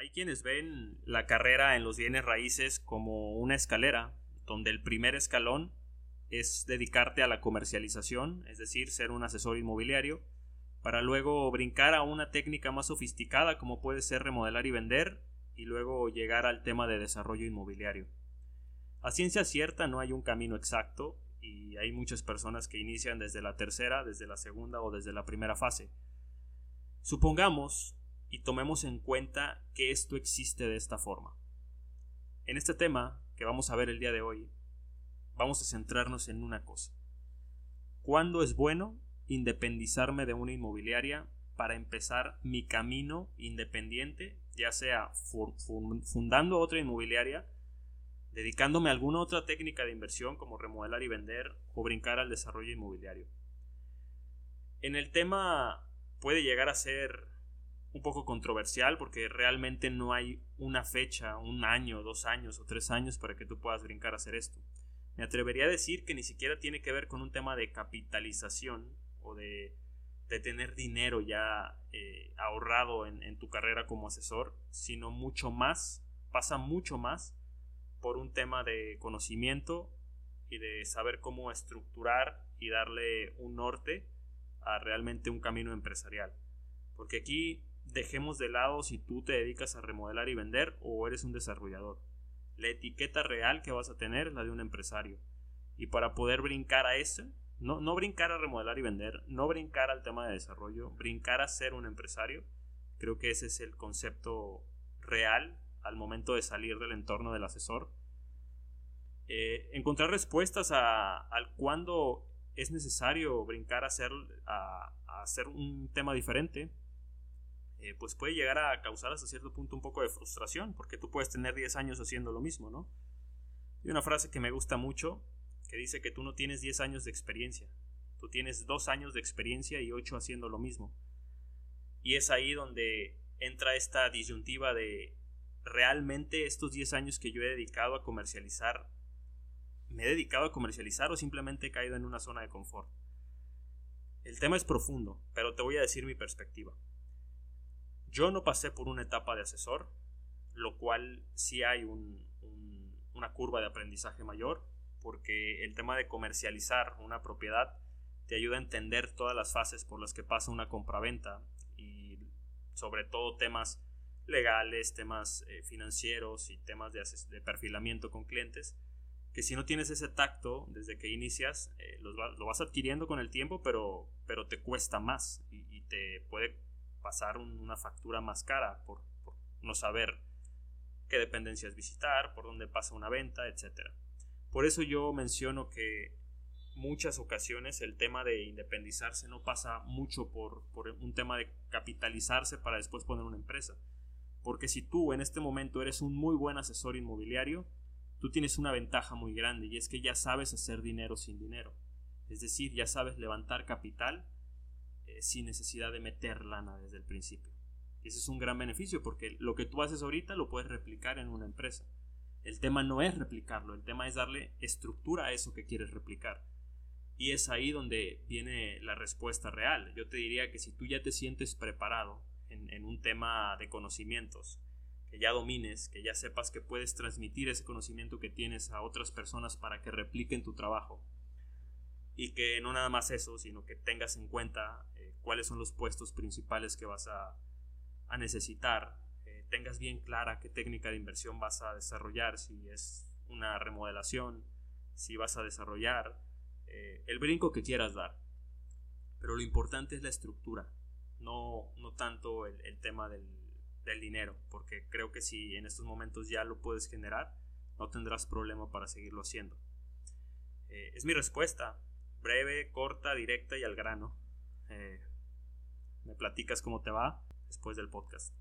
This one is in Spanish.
Hay quienes ven la carrera en los bienes raíces como una escalera, donde el primer escalón es dedicarte a la comercialización, es decir, ser un asesor inmobiliario, para luego brincar a una técnica más sofisticada como puede ser remodelar y vender, y luego llegar al tema de desarrollo inmobiliario. A ciencia cierta no hay un camino exacto y hay muchas personas que inician desde la tercera, desde la segunda o desde la primera fase. Supongamos y tomemos en cuenta que esto existe de esta forma. En este tema que vamos a ver el día de hoy, vamos a centrarnos en una cosa. ¿Cuándo es bueno independizarme de una inmobiliaria para empezar mi camino independiente, ya sea fundando otra inmobiliaria, dedicándome a alguna otra técnica de inversión como remodelar y vender o brincar al desarrollo inmobiliario? En el tema puede llegar a ser un poco controversial porque realmente no hay una fecha, un año, dos años o tres años para que tú puedas brincar a hacer esto. Me atrevería a decir que ni siquiera tiene que ver con un tema de capitalización o de, tener dinero ya eh, ahorrado en, en tu carrera como asesor, sino mucho más, pasa mucho más por un tema de conocimiento y de saber cómo estructurar y darle un norte a realmente un camino empresarial. Porque aquí dejemos de lado si tú te dedicas a remodelar y vender o eres un desarrollador. La etiqueta real que vas a tener es la de un empresario. Y para poder brincar a eso, no, no brincar a remodelar y vender, no brincar al tema de desarrollo, brincar a ser un empresario, creo que ese es el concepto real al momento de salir del entorno del asesor. Eh, encontrar respuestas a, al cuándo es necesario brincar a a hacer un tema diferente, eh, pues puede llegar a causar hasta cierto punto un poco de frustración, porque tú puedes tener 10 años haciendo lo mismo, ¿no? Y una frase que me gusta mucho, que dice que tú no tienes 10 años de experiencia, tú tienes 2 años de experiencia y 8 haciendo lo mismo. Y es ahí donde entra esta disyuntiva de realmente estos 10 años que yo he dedicado a comercializar, ¿me he dedicado a comercializar o simplemente he caído en una zona de confort? El tema es profundo, pero te voy a decir mi perspectiva. Yo no pasé por una etapa de asesor, lo cual sí hay una curva de aprendizaje mayor, porque el tema de comercializar una propiedad te ayuda a entender todas las fases por las que pasa una compraventa y sobre todo temas legales, temas eh, financieros y temas de, perfilamiento con clientes, que si no tienes ese tacto desde que inicias, eh, lo vas adquiriendo con el tiempo, pero, te cuesta más y te puede pasar una factura más cara por, no saber qué dependencias visitar, por dónde pasa una venta, etc. Por eso yo menciono que muchas ocasiones el tema de independizarse no pasa mucho por, por, un tema de capitalizarse para después poner una empresa. Porque si tú en este momento eres un muy buen asesor inmobiliario, tú tienes una ventaja muy grande y es que ya sabes hacer dinero sin dinero. Es decir, ya sabes levantar capital eh, sin necesidad de meter lana desde el principio. Ese es un gran beneficio porque lo que tú haces ahorita lo puedes replicar en una empresa. El tema no es replicarlo, el tema es darle estructura a eso que quieres replicar. Y es ahí donde viene la respuesta real. Yo te diría que si tú ya te sientes preparado en, en un tema de conocimientos, que ya domines, que ya sepas que puedes transmitir ese conocimiento que tienes a otras personas para que repliquen tu trabajo, y que no nada más eso, sino que tengas en cuenta cuáles son los puestos principales que vas a, necesitar, eh, tengas bien clara qué técnica de inversión vas a desarrollar, si es una remodelación, si vas a desarrollar, eh, el brinco que quieras dar. Pero lo importante es la estructura, no, no tanto el, tema del, dinero, porque creo que si en estos momentos ya lo puedes generar, no tendrás problema para seguirlo haciendo. Eh, es mi respuesta, breve, corta, directa y al grano. Me platicas cómo te va después del podcast.